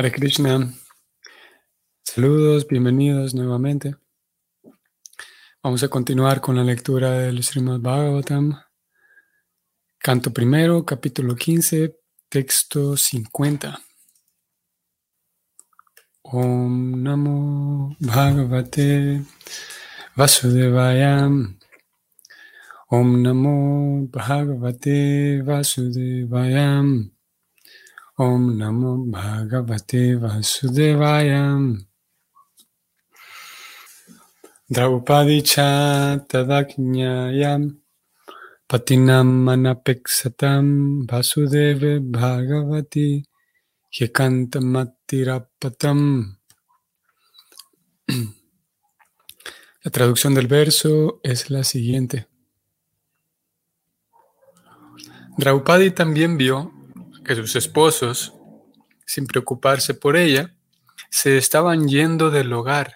Hare Krishna. Saludos, bienvenidos nuevamente. Vamos a continuar con la lectura del Srimad Bhagavatam. Canto primero, capítulo 15, texto 50. Om Namo Bhagavate Vasudevaya. Om Namo Bhagavate Vasudevaya. Om Namo Bhagavate Vasudevaya. Draupadi tadaknyayam patinam manapeksatam vasudeve bhagavati hikantamatirapatam. La traducción del verso es la siguiente. Draupadi también vio que sus esposos, sin preocuparse por ella, se estaban yendo del hogar.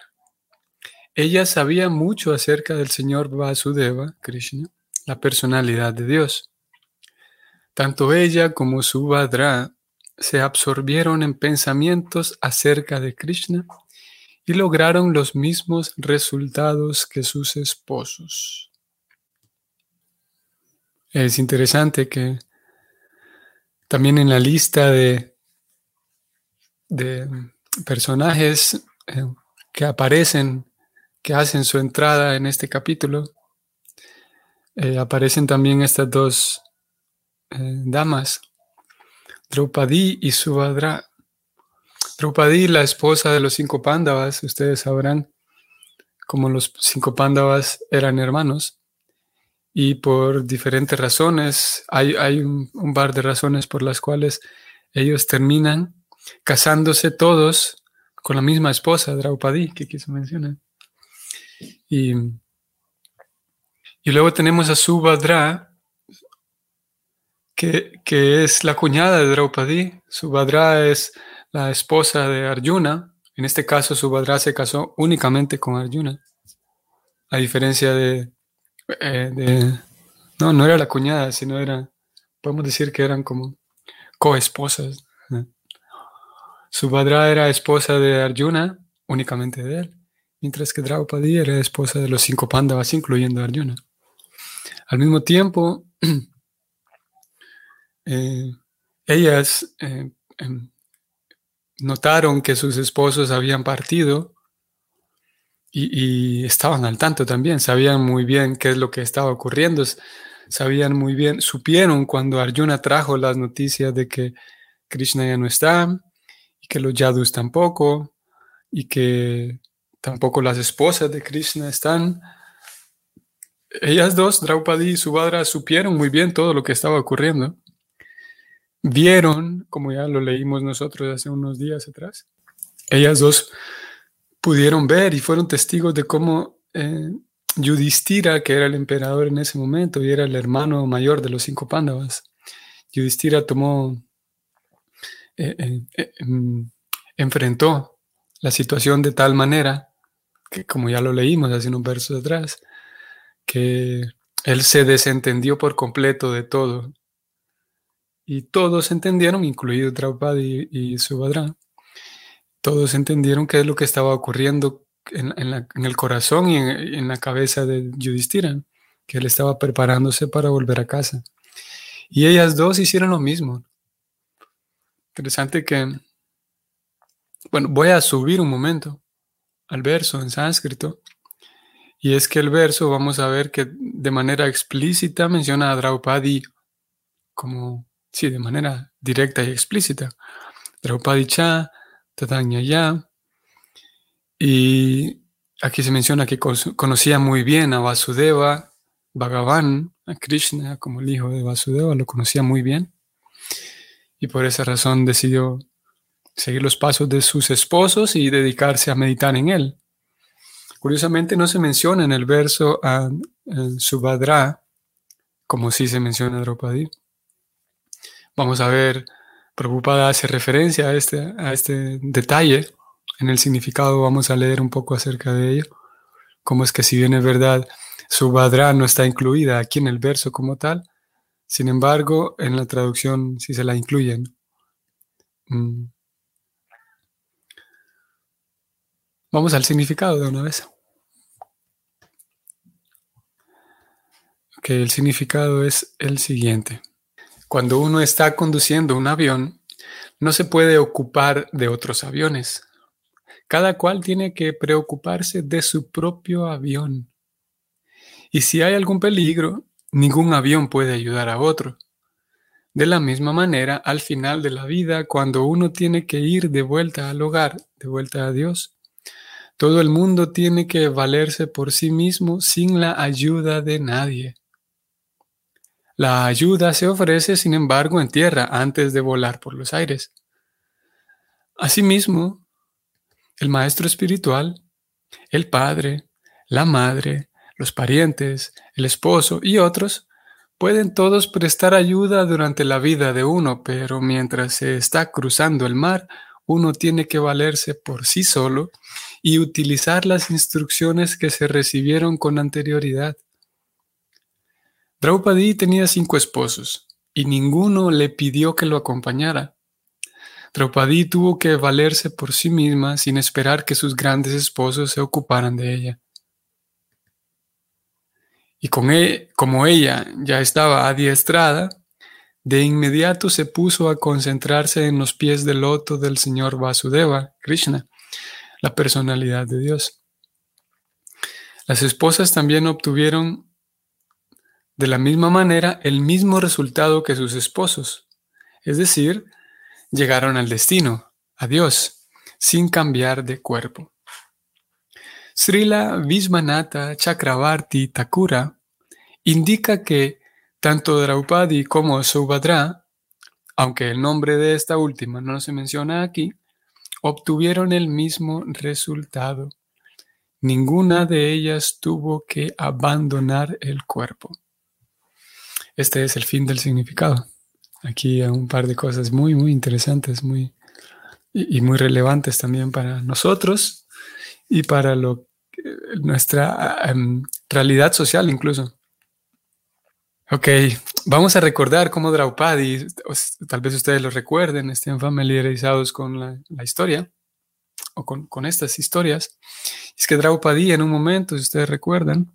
Ella sabía mucho acerca del Señor Vasudeva, Krishna, la personalidad de Dios. Tanto ella como su Subhadra se absorbieron en pensamientos acerca de Krishna y lograron los mismos resultados que sus esposos. Es interesante que también en la lista de, personajes eh, que aparecen, que hacen su entrada en este capítulo, eh, aparecen también estas dos eh, damas, Draupadi y Subhadra. Draupadi, la esposa de los cinco pándavas, ustedes sabrán, como los cinco pándavas eran hermanos, y por diferentes razones, hay, hay un, par de razones por las cuales ellos terminan casándose todos con la misma esposa, Draupadi, que quiso mencionar. Y, y luego tenemos a Subhadra, que, que, es la cuñada de Draupadi. Subhadra es la esposa de Arjuna. En este caso, Subhadra se casó únicamente con Arjuna, a diferencia de, eh, no, no era la cuñada, sino era, podemos decir que eran como coesposas. Subhadra era esposa de Arjuna, únicamente de él, mientras que Draupadi era esposa de los cinco pándavas, incluyendo Arjuna. Al mismo tiempo, eh, ellas eh, em, notaron que sus esposos habían partido y, estaban al tanto también, sabían muy bien qué es lo que estaba ocurriendo, sabían muy bien, supieron cuando Arjuna trajo las noticias de que Krishna ya no está y que los Yadus tampoco y que tampoco las esposas de Krishna están. Ellas dos, Draupadi y Subhadra, supieron muy bien todo lo que estaba ocurriendo. Vieron, como ya lo leímos nosotros hace unos días atrás, ellas dos pudieron ver y fueron testigos de cómo eh, que era el emperador en ese momento y era el hermano mayor de los cinco pándavas, Yudhishthira tomó, eh, eh, em, enfrentó la situación de tal manera que, como ya lo leímos hace unos versos atrás, que él se desentendió por completo de todo. Y todos entendieron, incluido Draupadi y, y Subhadra, todos entendieron qué es lo que estaba ocurriendo en, el corazón y en, la cabeza de Yudhishthira, que él estaba preparándose para volver a casa. Y ellas dos hicieron lo mismo. Interesante que, bueno, voy a subir un momento al verso en sánscrito. Y es que el verso, vamos a ver que de manera explícita menciona a Draupadi como, sí, de manera directa y explícita. Draupadi cha ya Y aquí se menciona que conocía muy bien a Vasudeva, Bhagavan, a Krishna como el hijo de Vasudeva, lo conocía muy bien. Y por esa razón decidió seguir los pasos de sus esposos y dedicarse a meditar en él. Curiosamente no se menciona en el verso a, Subhadra, como sí se menciona a Draupadi. Vamos a ver Preocupada hace referencia a este, a este detalle. En el significado vamos a leer un poco acerca de ello. Cómo es que si bien es verdad, su badra no está incluida aquí en el verso como tal, sin embargo, en la traducción sí se la incluyen. Mm. Vamos al significado de una vez. Que el significado es el siguiente. Cuando uno está conduciendo un avión, no se puede ocupar de otros aviones. Cada cual tiene que preocuparse de su propio avión. Y si hay algún peligro, ningún avión puede ayudar a otro. De la misma manera, al final de la vida, cuando uno tiene que ir de vuelta al hogar, de vuelta a Dios, todo el mundo tiene que valerse por sí mismo sin la ayuda de nadie. La ayuda se ofrece, sin embargo, en tierra antes de volar por los aires. Asimismo, el maestro espiritual, el padre, la madre, los parientes, el esposo y otros pueden todos prestar ayuda durante la vida de uno, pero mientras se está cruzando el mar, uno tiene que valerse por sí solo y utilizar las instrucciones que se recibieron con anterioridad. Draupadi tenía cinco esposos y ninguno le pidió que lo acompañara. Draupadi tuvo que valerse por sí misma sin esperar que sus grandes esposos se ocuparan de ella. Y con e, como ella ya estaba adiestrada, de inmediato se puso a concentrarse en los pies del loto del señor Vasudeva, Krishna, la personalidad de Dios. Las esposas también obtuvieron de la misma manera el mismo resultado que sus esposos, es decir, llegaron al destino, a Dios, sin cambiar de cuerpo. Srila Vismanata Chakravarti Thakura indica que tanto Draupadi como Subhadra, aunque el nombre de esta última no se menciona aquí, obtuvieron el mismo resultado. Ninguna de ellas tuvo que abandonar el cuerpo. Este es el fin del significado. Aquí hay un par de cosas muy, muy interesantes muy, y, muy relevantes también para nosotros y para lo, nuestra em, realidad social incluso. Ok, vamos a recordar cómo Draupadi, tal vez ustedes lo recuerden, estén familiarizados con la, historia o con, estas historias. Es que Draupadi en un momento, si ustedes recuerdan,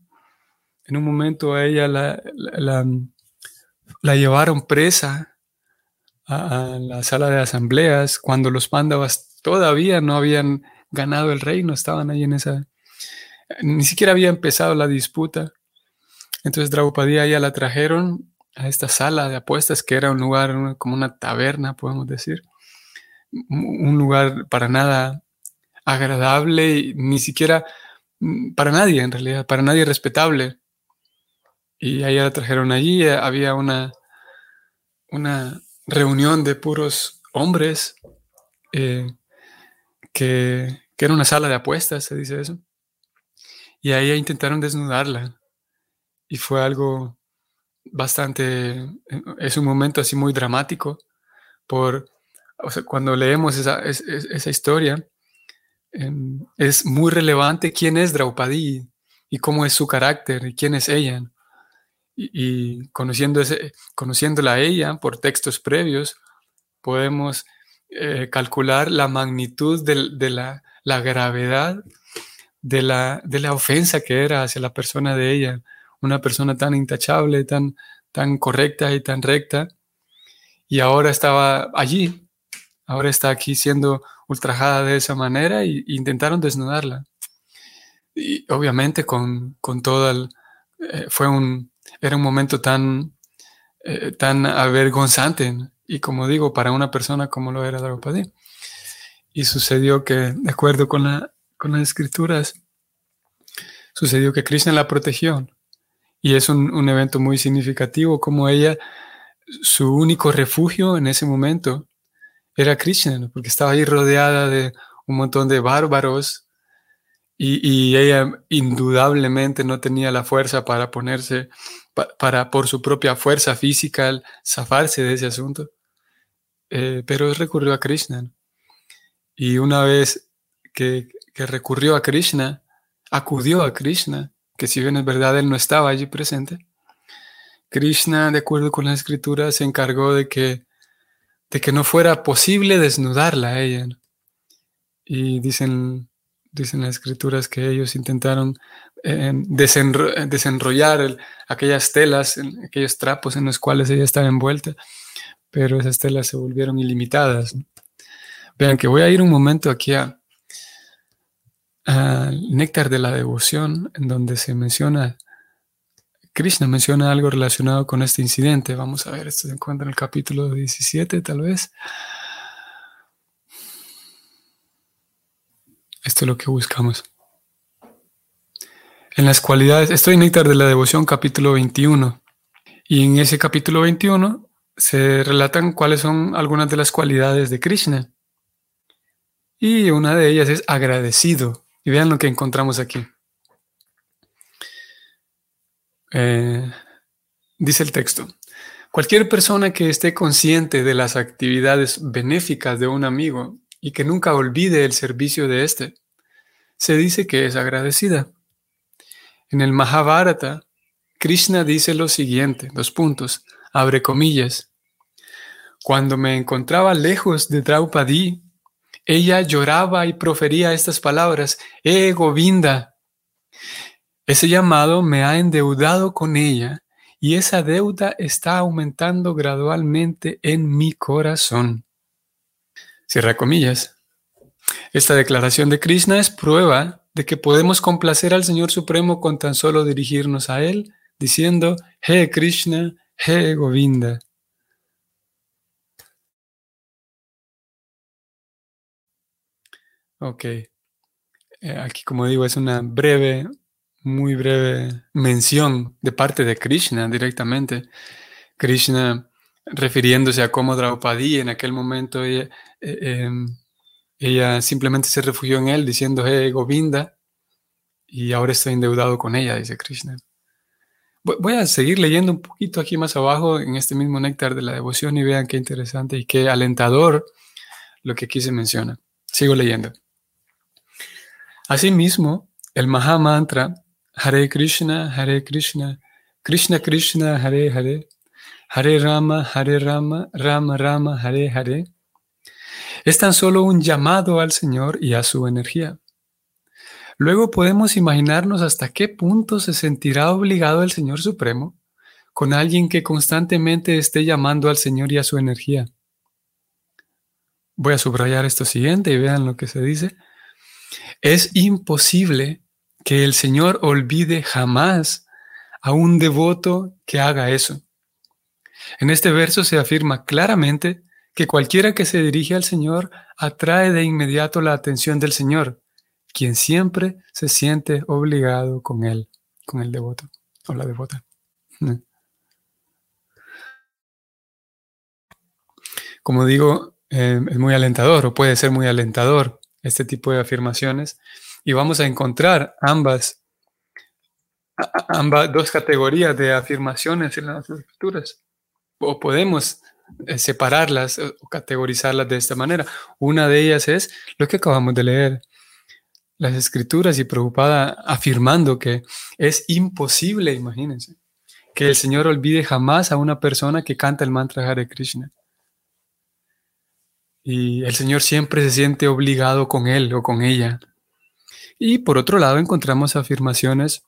en un momento a ella la, la llevaron presa a, la sala de asambleas cuando los pándavas todavía no habían ganado el reino, estaban ahí en esa, ni siquiera había empezado la disputa. Entonces Draupadi ya la trajeron a esta sala de apuestas que era un lugar como una taberna, podemos decir, un lugar para nada agradable y ni siquiera mm, para nadie en realidad, para nadie respetable. Y allá la trajeron allí, eh, había una, una reunión de puros hombres, eh, que, era una sala de apuestas, se dice eso. Y ahí intentaron desnudarla. Y fue algo bastante, es un momento así muy dramático, por, cuando leemos esa, esa historia, em, es muy relevante quién es Draupadi y cómo es su carácter y quién es ella y, conociendo ese, conociéndola a ella por textos previos, podemos eh, calcular la magnitud de, la, gravedad de la, de la ofensa que era hacia la persona de ella, una persona tan intachable, tan, tan correcta y tan recta, y ahora estaba allí, ahora está aquí siendo ultrajada de esa manera e intentaron desnudarla. Y obviamente con, con todo el... Eh, fue un, era un momento tan, eh, tan avergonzante y como digo, para una persona como lo era Draupadi. Y sucedió que, de acuerdo con, la, con las escrituras, sucedió que Krishna la protegió. Y es un, un evento muy significativo como ella, su único refugio en ese momento era Krishna, porque estaba ahí rodeada de un montón de bárbaros y, ella indudablemente no tenía la fuerza para ponerse, para por su propia fuerza física zafarse de ese asunto. Eh, pero recurrió a Krishna. Y una vez que, recurrió a Krishna, acudió a Krishna, que si bien es verdad él no estaba allí presente, Krishna, de acuerdo con la escritura, se encargó de que, de que no fuera posible desnudarla a ella. Y dicen dicen las escrituras que ellos intentaron desenrollar aquellas telas, aquellos trapos en los cuales ella estaba envuelta, pero esas telas se volvieron ilimitadas. Vean que voy a ir un momento aquí a, néctar de la devoción, en donde se menciona, Krishna menciona algo relacionado con este incidente. Vamos a ver, esto se encuentra en el capítulo 17 tal vez. Esto es lo que buscamos. En las cualidades, estoy en Néctar de la Devoción, capítulo 21. Y en ese capítulo 21 se relatan cuáles son algunas de las cualidades de Krishna. Y una de ellas es agradecido. Y vean lo que encontramos aquí. Eh, dice el texto, cualquier persona que esté consciente de las actividades benéficas de un amigo y que nunca olvide el servicio de éste, se dice que es agradecida. En el Mahabharata, Krishna dice lo siguiente, dos puntos, abre comillas. Cuando me encontraba lejos de Draupadi, ella lloraba y profería estas palabras, ¡Eh, Govinda! Ese llamado me ha endeudado con ella y esa deuda está aumentando gradualmente en mi corazón. Cierra comillas. Esta declaración de Krishna es prueba de que podemos complacer al Señor Supremo con tan solo dirigirnos a Él, diciendo, He Krishna, He Govinda. Ok. Eh, aquí, como digo, es una breve, muy breve mención de parte de Krishna directamente. Krishna refiriéndose a cómo Draupadi en aquel momento ella, eh, em, ella simplemente se refugió en él diciendo, hey, Govinda, y ahora estoy endeudado con ella, dice Krishna. Voy a seguir leyendo un poquito aquí más abajo en este mismo néctar de la devoción y vean qué interesante y qué alentador lo que aquí se menciona. Sigo leyendo. Asimismo, el Mahamantra Hare Krishna, Hare Krishna, Krishna Krishna, Hare Hare, Hare Rama, Hare Rama, Rama Rama, Hare Hare, es tan solo un llamado al Señor y a su energía. Luego podemos imaginarnos hasta qué punto se sentirá obligado el Señor Supremo con alguien que constantemente esté llamando al Señor y a su energía. Voy a subrayar esto siguiente y vean lo que se dice. Es imposible que el Señor olvide jamás a un devoto que haga eso. En este verso se afirma claramente que cualquiera que se dirige al Señor atrae de inmediato la atención del Señor, quien siempre se siente obligado con él, con el devoto o la devota. Como digo, eh, es muy alentador o puede ser muy alentador este tipo de afirmaciones y vamos a encontrar ambas, ambas dos categorías de afirmaciones en las escrituras. O podemos separarlas o categorizarlas de esta manera. Una de ellas es lo que acabamos de leer, las escrituras y preocupada afirmando que es imposible, imagínense, que el Señor olvide jamás a una persona que canta el mantra Hare Krishna. Y el Señor siempre se siente obligado con él o con ella. Y por otro lado encontramos afirmaciones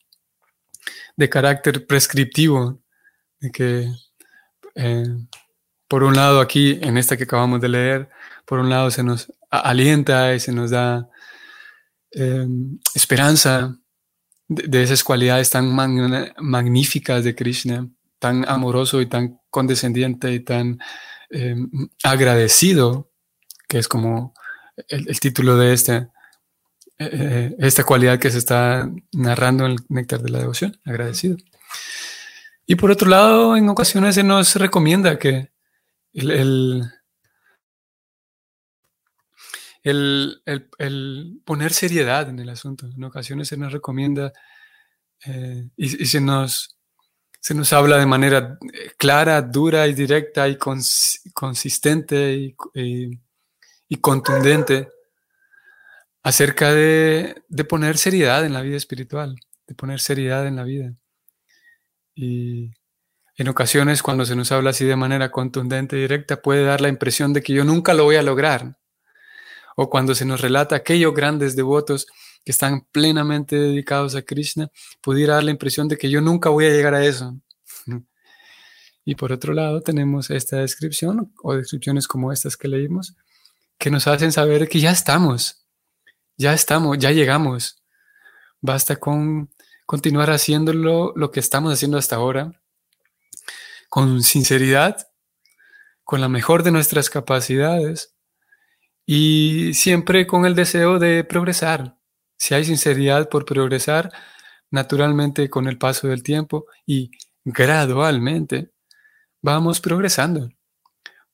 de carácter prescriptivo, de que eh, por un lado aquí, en esta que acabamos de leer, por un lado se nos alienta y se nos da em, esperanza de, esas cualidades tan magníficas de Krishna, tan amoroso y tan condescendiente y tan em, agradecido que es como el, título de este, eh, eh, esta cualidad que se está narrando en el néctar de la devoción, agradecido. Y por otro lado, en ocasiones se nos recomienda que el, el, poner seriedad en el asunto. En ocasiones se nos recomienda eh, y, se, nos, se nos habla de manera clara, dura y directa y consistente y y contundente acerca de, poner seriedad en la vida espiritual, de poner seriedad en la vida. Y en ocasiones cuando se nos habla así de manera contundente y directa puede dar la impresión de que yo nunca lo voy a lograr. O cuando se nos relata aquellos grandes devotos que están plenamente dedicados a Krishna, pudiera dar la impresión de que yo nunca voy a llegar a eso. Y por otro lado tenemos esta descripción o descripciones como estas que leímos, que nos hacen saber que ya estamos, ya estamos, ya llegamos. Basta con continuar haciéndolo lo que estamos haciendo hasta ahora, con sinceridad, con la mejor de nuestras capacidades y siempre con el deseo de progresar. Si hay sinceridad por progresar, naturalmente con el paso del tiempo y gradualmente vamos progresando.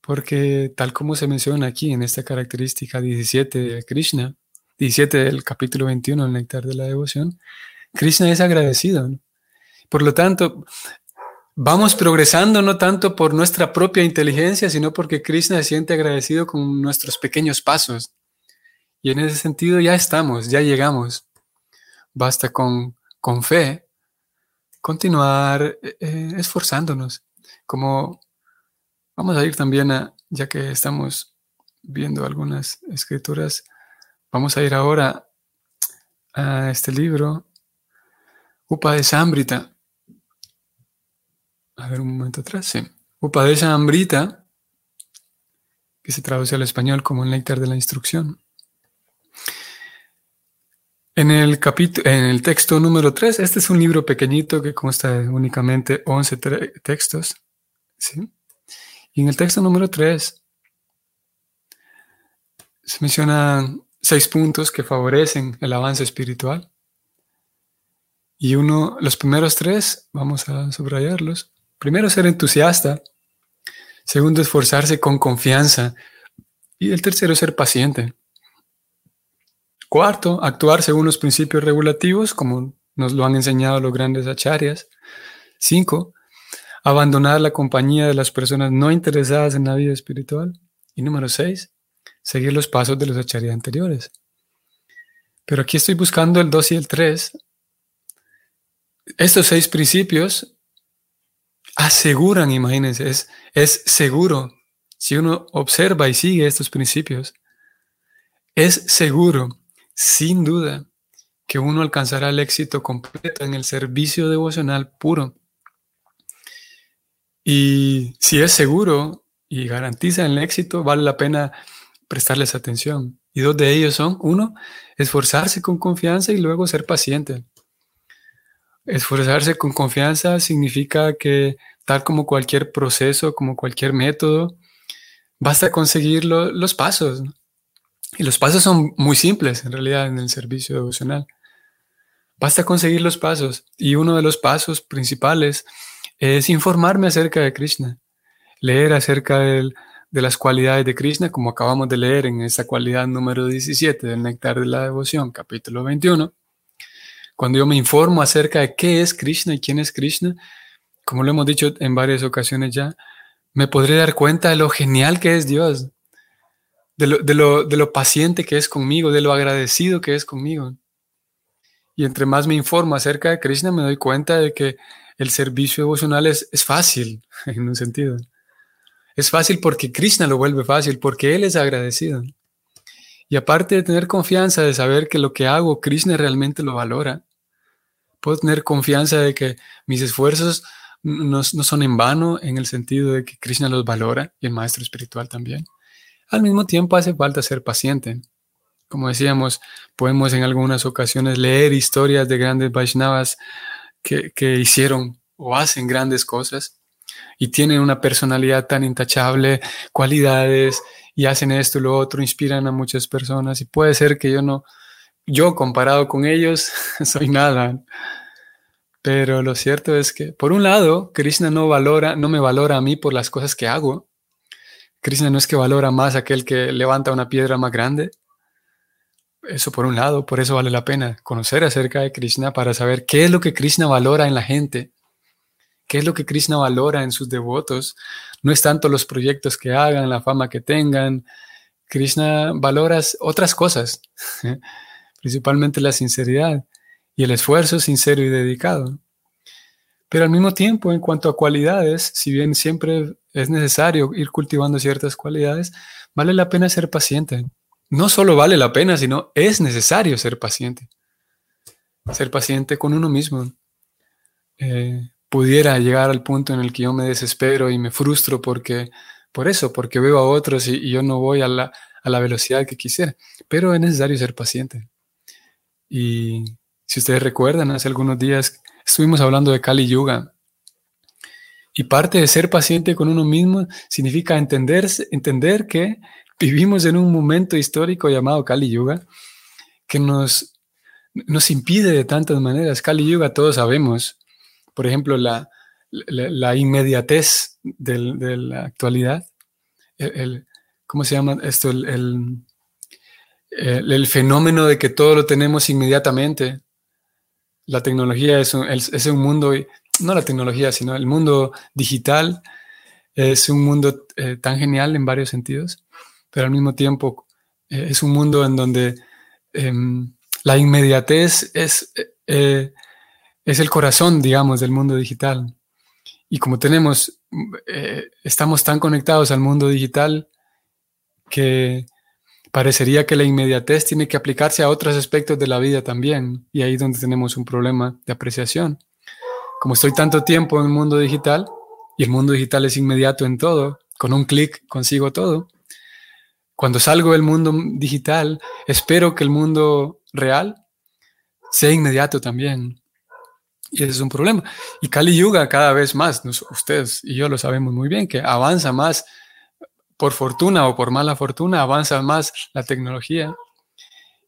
Porque tal como se menciona aquí en esta característica 17 de Krishna, 17 del capítulo 21 del Néctar de la Devoción, Krishna es agradecido. Por lo tanto, vamos progresando no tanto por nuestra propia inteligencia, sino porque Krishna se siente agradecido con nuestros pequeños pasos. Y en ese sentido ya estamos, ya llegamos. Basta con, con fe continuar eh, eh, esforzándonos. Como vamos a ir también a, ya que estamos viendo algunas escrituras, vamos a ir ahora a este libro Upadesa Ambrita. A ver un momento atrás, sí. Upadesa Ambrita, que se traduce al español como el néctar de la instrucción. En el, en el texto número 3, este es un libro pequeñito que consta de únicamente 11 textos. ¿sí? Y en el texto número 3 se mencionan seis puntos que favorecen el avance espiritual. Y uno, los primeros tres, vamos a subrayarlos. Primero, ser entusiasta. Segundo, esforzarse con confianza. Y el tercero, ser paciente. Cuarto, actuar según los principios regulativos, como nos lo han enseñado los grandes acharyas. Cinco, abandonar la compañía de las personas no interesadas en la vida espiritual. Y número seis, seguir los pasos de los acharyas anteriores. Pero aquí estoy buscando el 2 y el 3 estos seis principios aseguran, imagínense, es, es seguro. Si uno observa y sigue estos principios, es seguro, sin duda, que uno alcanzará el éxito completo en el servicio devocional puro. Y si es seguro y garantiza el éxito, vale la pena prestarles atención. Y dos de ellos son, uno, esforzarse con confianza y luego ser paciente. Esforzarse con confianza significa que tal como cualquier proceso, como cualquier método, basta conseguir los pasos. Y los pasos son muy simples en realidad en el servicio devocional. Basta conseguir los pasos. Y uno de los pasos principales es informarme acerca de Krishna. Leer acerca de las cualidades de Krishna, como acabamos de leer en esta cualidad número 17 del Néctar de la Devoción, capítulo 21 cuando yo me informo acerca de qué es Krishna y quién es Krishna, como lo hemos dicho en varias ocasiones ya, me podré dar cuenta de lo genial que es Dios, de lo, de lo, paciente que es conmigo, de lo agradecido que es conmigo. Y entre más me informo acerca de Krishna, me doy cuenta de que el servicio devocional es, es fácil, en un sentido. Es fácil porque Krishna lo vuelve fácil, porque Él es agradecido. Y aparte de tener confianza de saber que lo que hago, Krishna realmente lo valora, puedo tener confianza de que mis esfuerzos no, son en vano en el sentido de que Krishna los valora y el maestro espiritual también. Al mismo tiempo hace falta ser paciente. Como decíamos, podemos en algunas ocasiones leer historias de grandes Vaishnavas que, que hicieron o hacen grandes cosas y tienen una personalidad tan intachable, cualidades y hacen esto lo otro, inspiran a muchas personas y puede ser que yo no, yo comparado con ellos soy nada. Pero lo cierto es que, por un lado, Krishna no valora, no me valora a mí por las cosas que hago. Krishna no es que valora más a aquel que levanta una piedra más grande. Eso por un lado, por eso vale la pena conocer acerca de Krishna para saber qué es lo que Krishna valora en la gente, qué es lo que Krishna valora en sus devotos. No es tanto los proyectos que hagan, la fama que tengan. Krishna valora otras cosas. principalmente la sinceridad y el esfuerzo sincero y dedicado. Pero al mismo tiempo, en cuanto a cualidades, si bien siempre es necesario ir cultivando ciertas cualidades, vale la pena ser paciente. No solo vale la pena, sino es necesario ser paciente. ser paciente con uno mismo. Eh, pudiera llegar al punto en el que yo me desespero y me frustro porque, por eso, porque veo a otros y, yo no voy a la, a la velocidad que quisiera. Pero es necesario ser paciente. Y si ustedes recuerdan, hace algunos días estuvimos hablando de Kali Yuga. Y parte de ser paciente con uno mismo significa entender, que vivimos en un momento histórico llamado Kali Yuga que nos, nos impide de tantas maneras. Kali Yuga todos sabemos, por ejemplo, la, la, inmediatez de la actualidad, el, ¿cómo se llama esto? El, fenómeno de que todo lo tenemos inmediatamente. La tecnología es un, es un mundo, no la tecnología, sino el mundo digital es un mundo eh, tan genial en varios sentidos, pero al mismo tiempo eh, es un mundo en donde em, la inmediatez es, eh, es el corazón, digamos, del mundo digital. Y como tenemos, estamos tan conectados al mundo digital que parecería que la inmediatez tiene que aplicarse a otros aspectos de la vida también. Y ahí es donde tenemos un problema de apreciación. Como estoy tanto tiempo en el mundo digital, y el mundo digital es inmediato en todo, con un clic consigo todo. Cuando salgo del mundo digital, espero que el mundo real sea inmediato también. Y ese es un problema. Y Kali Yuga cada vez más, ustedes y yo lo sabemos muy bien, que avanza más por fortuna o por mala fortuna, avanza más la tecnología.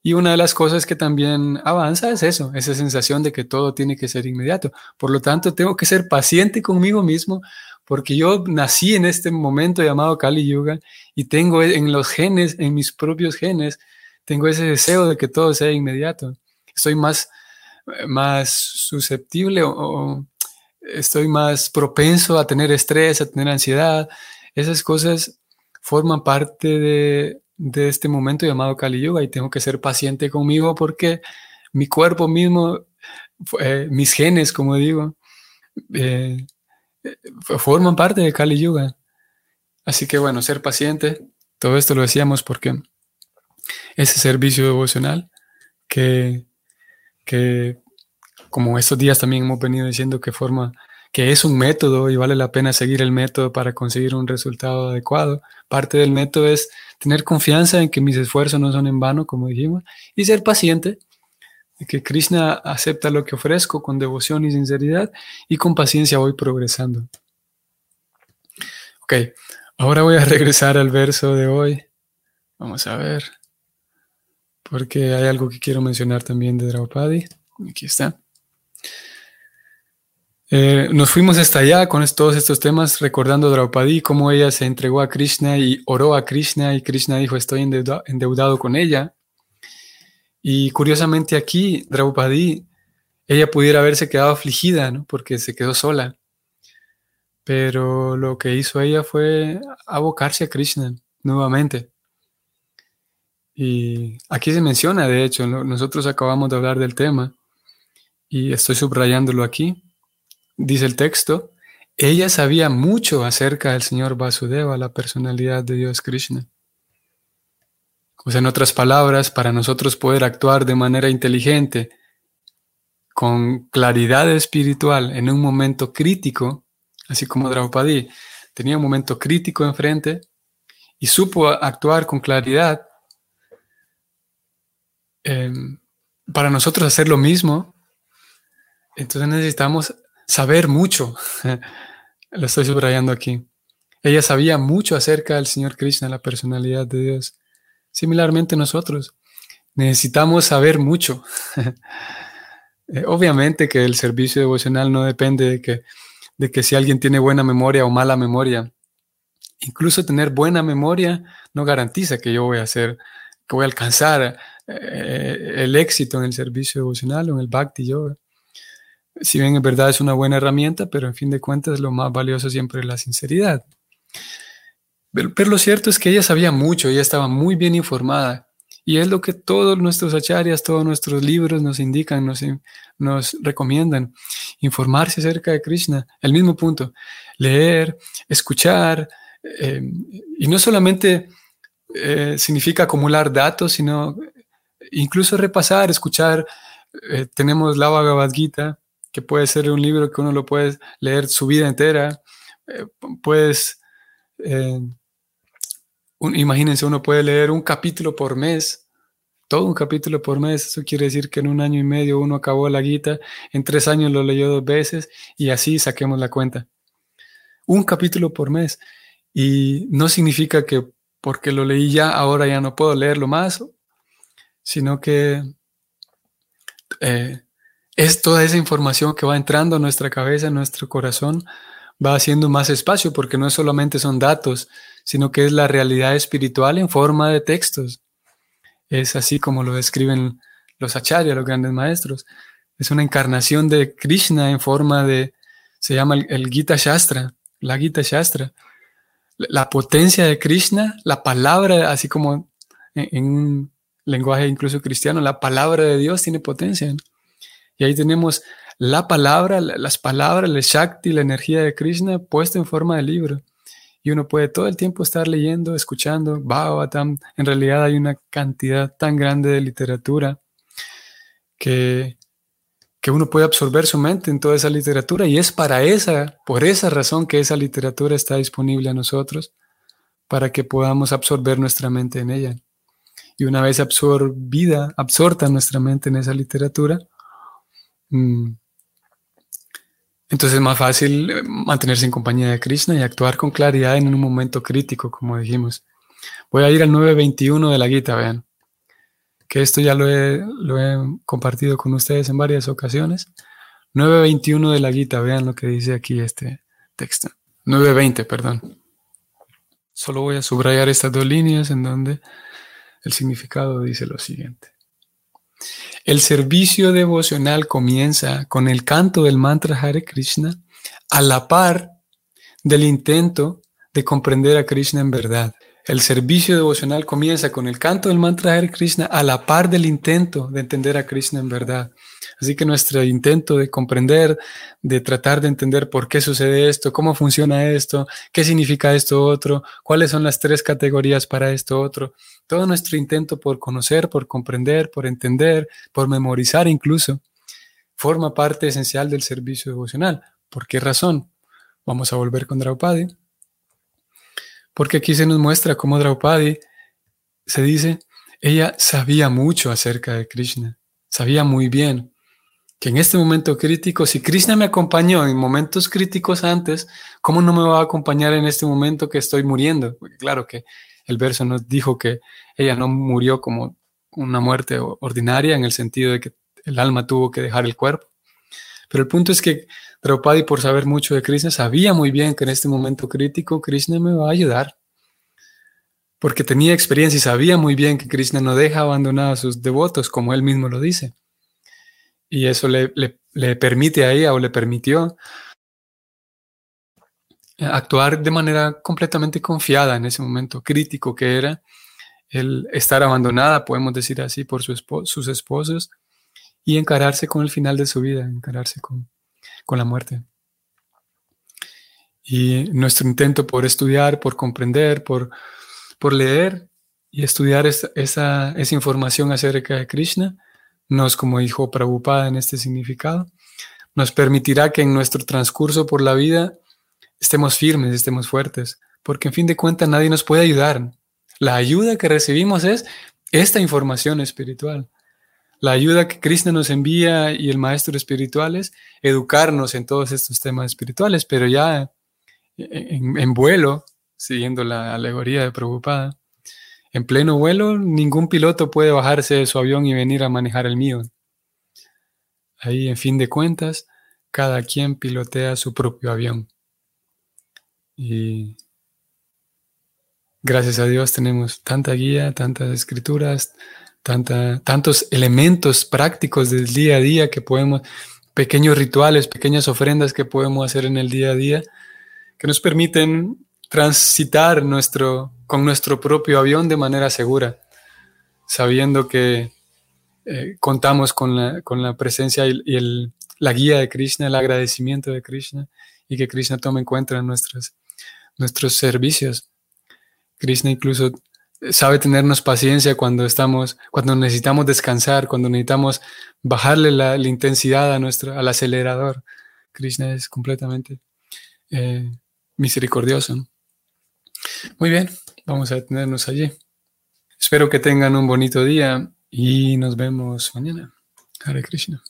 Y una de las cosas que también avanza es eso, esa sensación de que todo tiene que ser inmediato. Por lo tanto, tengo que ser paciente conmigo mismo porque yo nací en este momento llamado Kali Yuga y tengo en los genes, en mis propios genes, tengo ese deseo de que todo sea inmediato. Estoy más, más susceptible o estoy más propenso a tener estrés, a tener ansiedad. Esas cosas forman parte de, este momento llamado Kali Yuga y tengo que ser paciente conmigo porque mi cuerpo mismo, eh, mis genes, como digo, eh, forman parte de Kali Yuga. Así que bueno, ser paciente, todo esto lo decíamos porque ese servicio devocional que, que como estos días también hemos venido diciendo que forma que es un método y vale la pena seguir el método para conseguir un resultado adecuado. Parte del método es tener confianza en que mis esfuerzos no son en vano, como dijimos, y ser paciente, que Krishna acepta lo que ofrezco con devoción y sinceridad y con paciencia voy progresando. Ok, ahora voy a regresar al verso de hoy. Vamos a ver, porque hay algo que quiero mencionar también de Draupadi. Aquí está. Eh, nos fuimos hasta allá con todos estos temas, recordando a Draupadi, cómo ella se entregó a Krishna y oró a Krishna y Krishna dijo, estoy endeudado con ella. Y curiosamente aquí, Draupadi, ella pudiera haberse quedado afligida, ¿no? porque se quedó sola. Pero lo que hizo ella fue abocarse a Krishna nuevamente. Y aquí se menciona, de hecho, nosotros acabamos de hablar del tema y estoy subrayándolo aquí dice el texto, ella sabía mucho acerca del señor Vasudeva, la personalidad de Dios Krishna. O sea, en otras palabras, para nosotros poder actuar de manera inteligente, con claridad espiritual en un momento crítico, así como Draupadi tenía un momento crítico enfrente y supo actuar con claridad, em, para nosotros hacer lo mismo, entonces necesitamos saber mucho. Lo estoy subrayando aquí. Ella sabía mucho acerca del Señor Krishna, la personalidad de Dios. Similarmente nosotros necesitamos saber mucho. Eh, obviamente que el servicio devocional no depende de que, de que si alguien tiene buena memoria o mala memoria. Incluso tener buena memoria no garantiza que yo voy a hacer, que voy a alcanzar eh, el éxito en el servicio devocional o en el bhakti yoga si bien en verdad es una buena herramienta, pero en fin de cuentas lo más valioso siempre es la sinceridad. Pero, lo cierto es que ella sabía mucho, ella estaba muy bien informada. Y es lo que todos nuestros acharyas, todos nuestros libros nos indican, nos, nos recomiendan. Informarse acerca de Krishna. El mismo punto. Leer, escuchar. Eh, y no solamente eh, significa acumular datos, sino incluso repasar, escuchar eh, tenemos la Bhagavad Gita, que puede ser un libro que uno lo puede leer su vida entera. Eh, puedes, eh, imagínense, uno puede leer un capítulo por mes, todo un capítulo por mes. Eso quiere decir que en un año y medio uno acabó la Gita, en tres años lo leyó dos veces y así saquemos la cuenta. Un capítulo por mes. Y no significa que porque lo leí ya, ahora ya no puedo leerlo más, sino que eh, es toda esa información que va entrando a nuestra cabeza, a nuestro corazón, va haciendo más espacio, porque no solamente son datos, sino que es la realidad espiritual en forma de textos. Es así como lo describen los acharyas, los grandes maestros. Es una encarnación de Krishna en forma de, se llama el, Gita Shastra, la Gita Shastra. La potencia de Krishna, la palabra, así como en un lenguaje incluso cristiano, la palabra de Dios tiene potencia. Y ahí tenemos la palabra, las palabras, el Shakti, la energía de Krishna puesta en forma de libro. Y uno puede todo el tiempo estar leyendo, escuchando, Bhagavatam. En realidad hay una cantidad tan grande de literatura que, que uno puede absorber su mente en toda esa literatura. Y es para esa, por esa razón que esa literatura está disponible a nosotros, para que podamos absorber nuestra mente en ella. Y una vez absorbida, absorta nuestra mente en esa literatura, entonces es más fácil eh, mantenerse en compañía de Krishna y actuar con claridad en un momento crítico, como dijimos. Voy a ir al 9.21 de la Gita, vean, que esto ya lo he, lo he compartido con ustedes en varias ocasiones. 9.21 de la Gita, vean lo que dice aquí este texto. 9.20, perdón. Solo voy a subrayar estas dos líneas en donde el significado dice lo siguiente. El servicio devocional comienza con el canto del mantra Hare Krishna a la par del intento de comprender a Krishna en verdad. El servicio devocional comienza con el canto del mantra Hare Krishna a la par del intento de entender a Krishna en verdad. Así que nuestro intento de comprender, de tratar de entender por qué sucede esto, cómo funciona esto, qué significa esto otro, cuáles son las tres categorías para esto otro, todo nuestro intento por conocer, por comprender, por entender, por memorizar incluso, forma parte esencial del servicio devocional. ¿Por qué razón? Vamos a volver con Draupadi. Porque aquí se nos muestra cómo Draupadi se dice, ella sabía mucho acerca de Krishna, sabía muy bien que en este momento crítico, si Krishna me acompañó en momentos críticos antes, ¿cómo no me va a acompañar en este momento que estoy muriendo? Porque claro que el verso nos dijo que ella no murió como una muerte ordinaria en el sentido de que el alma tuvo que dejar el cuerpo. Pero el punto es que Draupadi, por saber mucho de Krishna, sabía muy bien que en este momento crítico Krishna me va a ayudar. Porque tenía experiencia y sabía muy bien que Krishna no deja abandonar a sus devotos, como él mismo lo dice. Y eso le, permite a ella o le permitió actuar de manera completamente confiada en ese momento crítico que era el estar abandonada, podemos decir así, por su sus esposos y encararse con el final de su vida, encararse con, la muerte. Y nuestro intento por estudiar, por comprender, por, por leer y estudiar esa, esa información acerca de Krishna, nos, como dijo Prabhupada en este significado, nos permitirá que en nuestro transcurso por la vida estemos firmes, estemos fuertes, porque en fin de cuentas nadie nos puede ayudar. La ayuda que recibimos es esta información espiritual. La ayuda que Krishna nos envía y el maestro espiritual es educarnos en todos estos temas espirituales, pero ya en, vuelo, siguiendo la alegoría de Prabhupada, en pleno vuelo, ningún piloto puede bajarse de su avión y venir a manejar el mío. Ahí, en fin de cuentas, cada quien pilotea su propio avión. Y gracias a Dios tenemos tanta guía, tantas escrituras, tanta, tantos elementos prácticos del día a día que podemos, pequeños rituales, pequeñas ofrendas que podemos hacer en el día a día, que nos permiten transitar nuestro, con nuestro propio avión de manera segura, sabiendo que eh, contamos con la, con la presencia y, el, la guía de Krishna, el agradecimiento de Krishna y que Krishna tome en cuenta nuestros, nuestros servicios. Krishna incluso sabe tenernos paciencia cuando estamos, cuando necesitamos descansar, cuando necesitamos bajarle la, intensidad a nuestro, al acelerador. Krishna es completamente eh, misericordioso. Muy bien, vamos a detenernos allí. Espero que tengan un bonito día y nos vemos mañana. Hare Krishna.